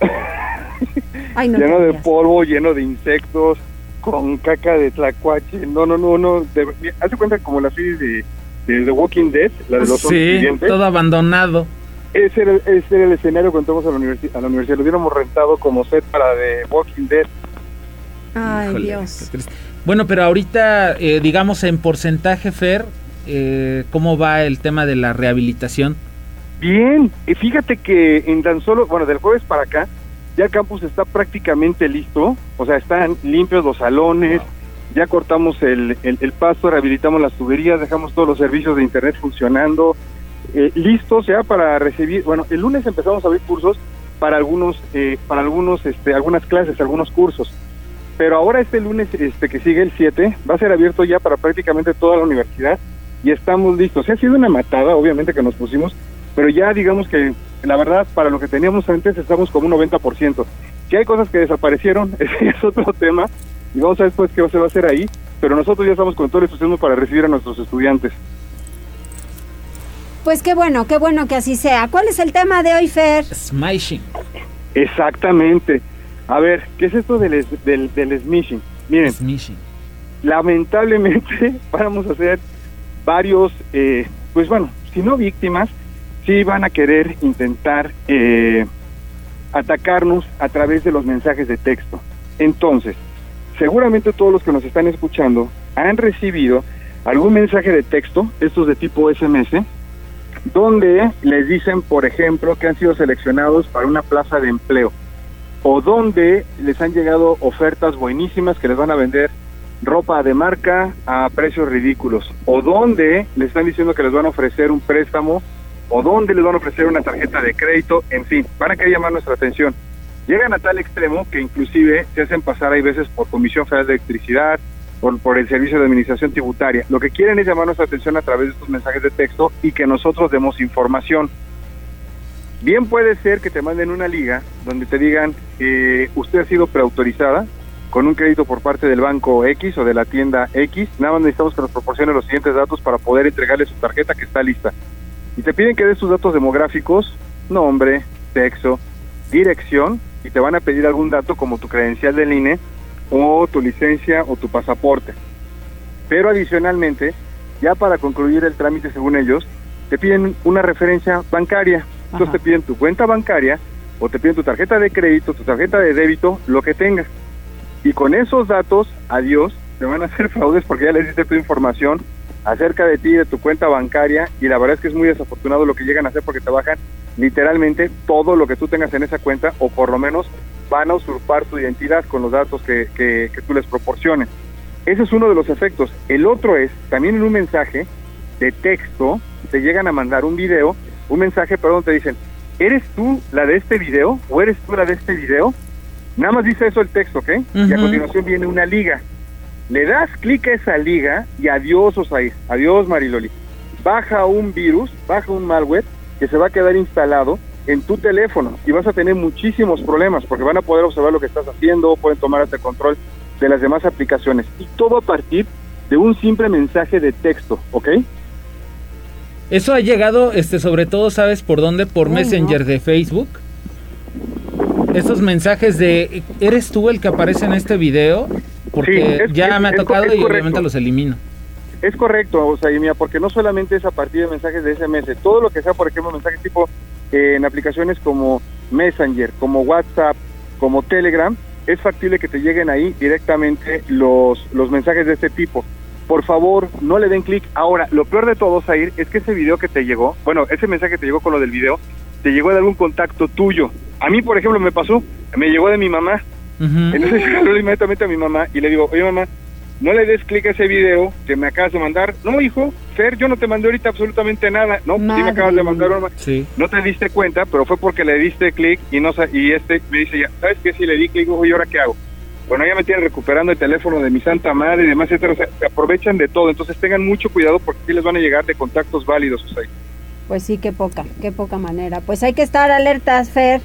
Ay, no lleno de polvo, lleno de insectos, con caca de tlacuache. No, no, no, no. De, hace cuenta como la serie de, de The Walking Dead, la de los Sí, todo abandonado. Ese era, ese era el escenario cuando entramos a la, universidad, a la universidad. Lo hubiéramos rentado como set para The Walking Dead. Ay, Dios. Bueno, pero ahorita, eh, digamos en porcentaje, Fer, eh, ¿cómo va el tema de la rehabilitación? Bien, y fíjate que en tan solo, bueno, del jueves para acá, ya el campus está prácticamente listo, o sea, están limpios los salones, ya cortamos el, el, el pasto, rehabilitamos las tuberías, dejamos todos los servicios de internet funcionando, eh, listos ya para recibir, bueno, el lunes empezamos a abrir cursos para algunos, eh, para algunos, este, algunas clases, algunos cursos. Pero ahora este lunes, este, que sigue el 7, va a ser abierto ya para prácticamente toda la universidad y estamos listos. Ha sido una matada, obviamente, que nos pusimos, pero ya digamos que la verdad, para lo que teníamos antes, estamos como un 90%. Si hay cosas que desaparecieron, ese es otro tema, y vamos a ver después qué se va a hacer ahí, pero nosotros ya estamos con todo el entusiasmo para recibir a nuestros estudiantes. Pues qué bueno, qué bueno que así sea. ¿Cuál es el tema de hoy, Fer? Smashing. Exactamente. A ver, ¿qué es esto del, del, del smishing? Miren, smishing. lamentablemente vamos a hacer varios, eh, pues bueno, si no víctimas, sí van a querer intentar eh, atacarnos a través de los mensajes de texto. Entonces, seguramente todos los que nos están escuchando han recibido algún mensaje de texto, estos de tipo SMS, donde les dicen, por ejemplo, que han sido seleccionados para una plaza de empleo, o donde les han llegado ofertas buenísimas que les van a vender ropa de marca a precios ridículos, o donde les están diciendo que les van a ofrecer un préstamo, o donde les van a ofrecer una tarjeta de crédito, en fin, van a querer llamar nuestra atención. Llegan a tal extremo que inclusive se hacen pasar hay veces por Comisión Federal de Electricidad, por, por, el Servicio de Administración Tributaria. Lo que quieren es llamar nuestra atención a través de estos mensajes de texto y que nosotros demos información. Bien puede ser que te manden una liga donde te digan, eh, usted ha sido preautorizada con un crédito por parte del banco X o de la tienda X, nada más necesitamos que nos proporcione los siguientes datos para poder entregarle su tarjeta que está lista. Y te piden que des tus datos demográficos, nombre, sexo, dirección, y te van a pedir algún dato como tu credencial del INE o tu licencia o tu pasaporte. Pero adicionalmente, ya para concluir el trámite según ellos, te piden una referencia bancaria. Entonces te piden tu cuenta bancaria o te piden tu tarjeta de crédito, tu tarjeta de débito, lo que tengas. Y con esos datos, adiós, te van a hacer fraudes porque ya les diste tu información acerca de ti, de tu cuenta bancaria, y la verdad es que es muy desafortunado lo que llegan a hacer porque te bajan literalmente todo lo que tú tengas en esa cuenta, o por lo menos van a usurpar tu identidad con los datos que, que, que tú les proporciones. Ese es uno de los efectos. El otro es, también en un mensaje de texto, te llegan a mandar un video, un mensaje, perdón, te dicen, ¿eres tú la de este video o eres tú la de este video? Nada más dice eso el texto, ¿ok? Y a continuación viene una liga. Le das clic a esa liga y adiós, Osair, adiós, Mariloli. Baja un virus, baja un malware que se va a quedar instalado en tu teléfono y vas a tener muchísimos problemas porque van a poder observar lo que estás haciendo, pueden tomar hasta control de las demás aplicaciones y todo a partir de un simple mensaje de texto, ¿ok? Eso ha llegado, este, sobre todo, ¿sabes por dónde? Por Messenger de Facebook. Esos mensajes de, ¿eres tú el que aparece en este video? Porque Sí, es- ya es- me ha tocado es y obviamente los elimino. Es correcto, o sea, y mira, porque no solamente es a partir de mensajes de SMS, todo lo que sea, por ejemplo, mensajes tipo en aplicaciones como Messenger, como WhatsApp, como Telegram, es factible que te lleguen ahí directamente los, los mensajes de este tipo. Por favor, no le den clic. Ahora, lo peor de todo, Zair, es que ese video que te llegó, bueno, ese mensaje que te llegó con lo del video, te llegó de algún contacto tuyo. A mí, por ejemplo, me pasó, me llegó de mi mamá. Entonces yo inmediatamente a mi mamá y le digo, oye mamá, no le des clic a ese video que me acabas de mandar. No, hijo, Fer, yo no te mandé ahorita absolutamente nada. No, pues sí me acabas de mandar una. Sí. No te diste cuenta, pero fue porque le diste clic y no sa- y este me dice ya, ¿sabes qué? Si le di clic, oye, ¿y ahora qué hago? bueno, ya me tienen recuperando el teléfono de mi santa madre y demás, etcétera. se aprovechan de todo. Entonces tengan mucho cuidado porque sí les van a llegar de contactos válidos, Susay. Pues sí, qué poca, qué poca manera. Pues hay que estar alertas, Fer.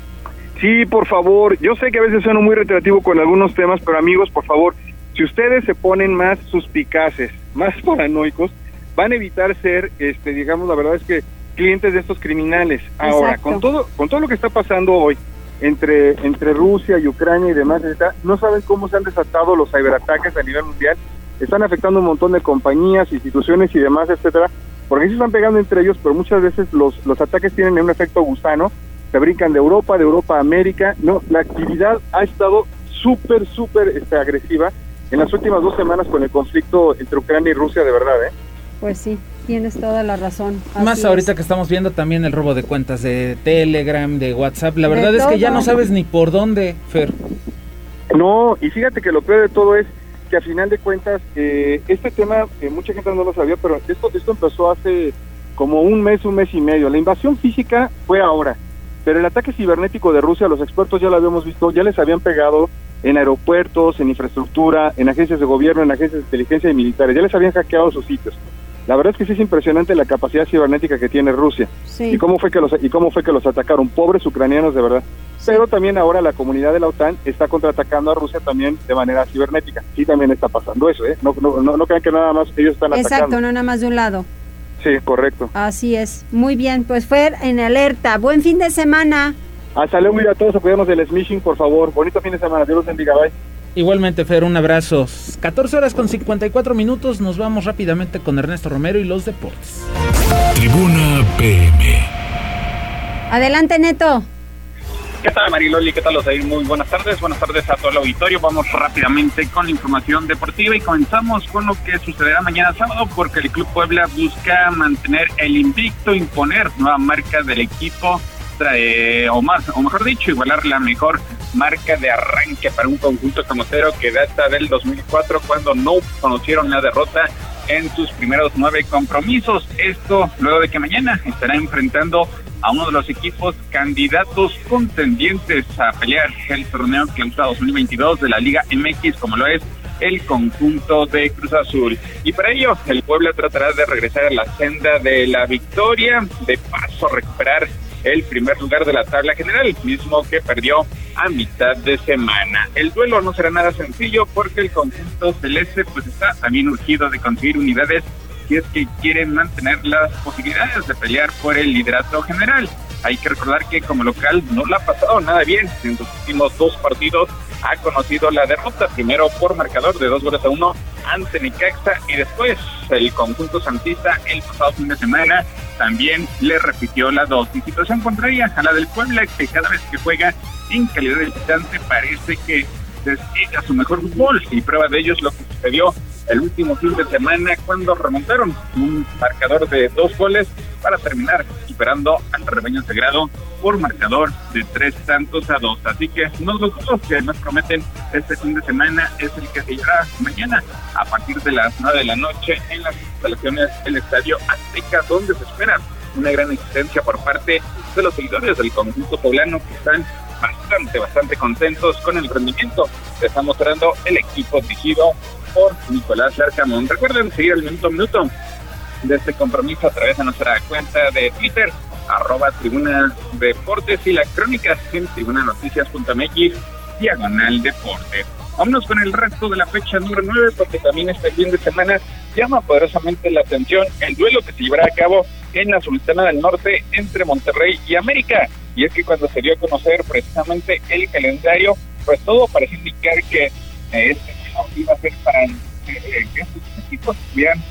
Sí, por favor. Yo sé que a veces sueno muy reiterativo con algunos temas, pero amigos, por favor, si ustedes se ponen más suspicaces, más paranoicos, van a evitar ser, este, digamos, la verdad es que clientes de estos criminales. Ahora, con todo, con todo lo que está pasando hoy entre entre Rusia y Ucrania y demás, no saben cómo se han desatado los ciberataques a nivel mundial. Están afectando un montón de compañías, instituciones y demás, etcétera porque se están pegando entre ellos, pero muchas veces los, los ataques tienen un efecto gusano, se brincan de Europa, de Europa a América, no, la actividad ha estado súper, súper este, agresiva en las últimas dos semanas con el conflicto entre Ucrania y Rusia, de verdad, ¿eh? Pues sí, tienes toda la razón. Más ahorita que estamos viendo también el robo de cuentas de Telegram, de WhatsApp, la verdad es que ya no sabes ni por dónde, Fer. No, y fíjate que lo peor de todo es que a final de cuentas, eh, este tema, eh, mucha gente no lo sabía, pero esto, esto empezó hace como un mes, un mes y medio. La invasión física fue ahora, pero el ataque cibernético de Rusia, los expertos ya lo habíamos visto, ya les habían pegado en aeropuertos, en infraestructura, en agencias de gobierno, en agencias de inteligencia y militares, ya les habían hackeado sus sitios. La verdad es que sí es impresionante la capacidad cibernética que tiene Rusia. Y cómo fue que los y cómo fue que los atacaron, pobres ucranianos de verdad. Pero también ahora la comunidad de la OTAN está contraatacando a Rusia también de manera cibernética. Sí también está pasando eso, ¿eh? No, no, no, crean que nada más ellos están Exacto, atacando. Exacto, no nada más de un lado. Sí, correcto. Así es. Muy bien, pues fue en alerta. Buen fin de semana. Hasta luego y a todos apoyamos del smishing, por favor. Bonito fin de semana. Dios los bendiga. Bye. Igualmente, Fer, un abrazo. 14 horas con 54 minutos. Nos vamos rápidamente con Ernesto Romero y los deportes. Tribuna PM. Adelante, Neto. ¿Qué tal Mariloli? ¿Qué tal Osair? Muy buenas tardes, buenas tardes a todo el auditorio. Vamos rápidamente con la información deportiva y comenzamos con lo que sucederá mañana sábado porque el Club Puebla busca mantener el invicto, imponer nueva marca del equipo o más, o mejor dicho, igualar la mejor marca de arranque para un conjunto camotero que data del 2004 cuando no conocieron la derrota en sus primeros nueve compromisos. Esto luego de que mañana estará enfrentando a uno de los equipos candidatos contendientes a pelear el torneo que usa 2022 de la Liga MX, como lo es el conjunto de Cruz Azul. Y para ello, el Puebla tratará de regresar a la senda de la victoria, de paso recuperar el primer lugar de la tabla general, mismo que perdió a mitad de semana. El duelo no será nada sencillo porque el conjunto celeste pues está también urgido de conseguir unidades si es que quieren mantener las posibilidades de pelear por el liderato general. Hay que recordar que como local no le ha pasado nada bien en los últimos dos partidos ha conocido la derrota, primero por marcador de dos goles a uno ante Necaxa y después el conjunto santista el pasado fin de semana también le repitió la dosis. Situación contraria a la del Puebla que cada vez que juega en calidad de visitante parece que despliega su mejor fútbol y prueba de ello es lo que sucedió el último fin de semana cuando remontaron un marcador de dos goles para terminar superando al rebaño sagrado por marcador de tres tantos a dos. Así que los dos que nos prometen este fin de semana es el que se llevará mañana a partir de las nueve de la noche en las instalaciones del Estadio Azteca, donde se espera una gran existencia por parte de los seguidores del conjunto poblano que están bastante, bastante contentos con el rendimiento que está mostrando el equipo dirigido por Nicolás Larcamón. Recuerden seguir el minuto a minuto de este compromiso a través de nuestra cuenta de Twitter, arroba Tribuna Deportes y la crónica en tribunanoticias.mx, diagonal deportes. Vámonos con el resto de la fecha número 9, porque también este fin de semana llama poderosamente la atención el duelo que se llevará a cabo en la Sultana del Norte entre Monterrey y América. Y es que cuando se dio a conocer precisamente el calendario, pues todo parece indicar que eh, este iba a ser para eh, que estos equipos estuvieran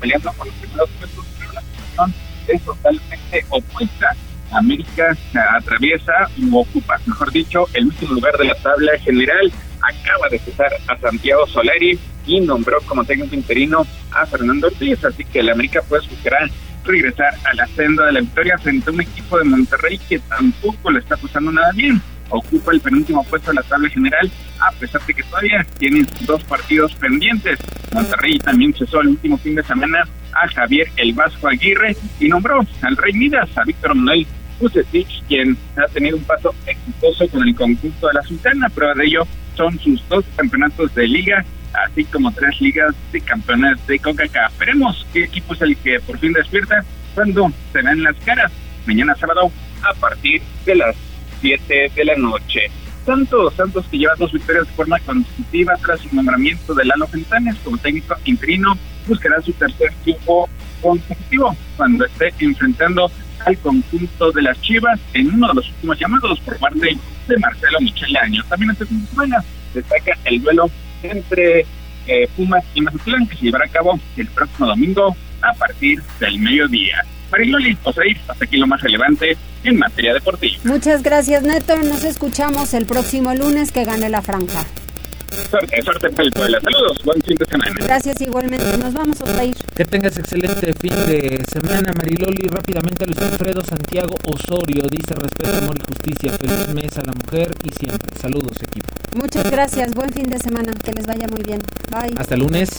peleando por los primeros puestos, pero la situación es totalmente opuesta. América atraviesa o ocupa, mejor dicho, el último lugar de la tabla general. Acaba de cesar a Santiago Solari y nombró como técnico interino a Fernando Ortiz, así que el América pues buscará regresar a la senda de la victoria frente a un equipo de Monterrey que tampoco le está pasando nada bien. Ocupa el penúltimo puesto de la tabla general, a pesar de que todavía tiene dos partidos pendientes. Monterrey también cesó el último fin de semana a Javier El Vasco Aguirre y nombró al Rey Midas, a Víctor Manuel Kusevich, quien ha tenido un paso exitoso con el conjunto de la Sultana. Prueba de ello son sus dos campeonatos de liga, así como tres ligas de campeones de CONCACAF. Veremos qué equipo es el que por fin despierta cuando se ven las caras. Mañana sábado a partir de las 7 de la noche. Santos, Santos que lleva dos victorias de forma consecutiva tras su nombramiento de Lalo Fentanes como técnico interino, buscará su tercer triunfo consecutivo cuando esté enfrentando al conjunto de las Chivas en uno de los últimos llamados por parte de Marcelo Michele Año. También de semana destaca el duelo entre eh, Pumas y Mazatlán que se llevará a cabo el próximo domingo a partir del mediodía. Mariloli, Oseir, hasta aquí lo más relevante en materia deportiva. Muchas gracias, Neto. Nos escuchamos el próximo lunes que gane la franja. Suerte, suerte para el pueblo. Saludos, buen fin de semana. Gracias igualmente. Nos vamos a ir. Que tengas excelente fin de semana, Mariloli. Rápidamente, Luis Alfredo Santiago Osorio dice respeto, amor y justicia. Feliz mes a la mujer y siempre. Saludos, equipo. Muchas gracias. Buen fin de semana. Que les vaya muy bien. Bye. Hasta lunes.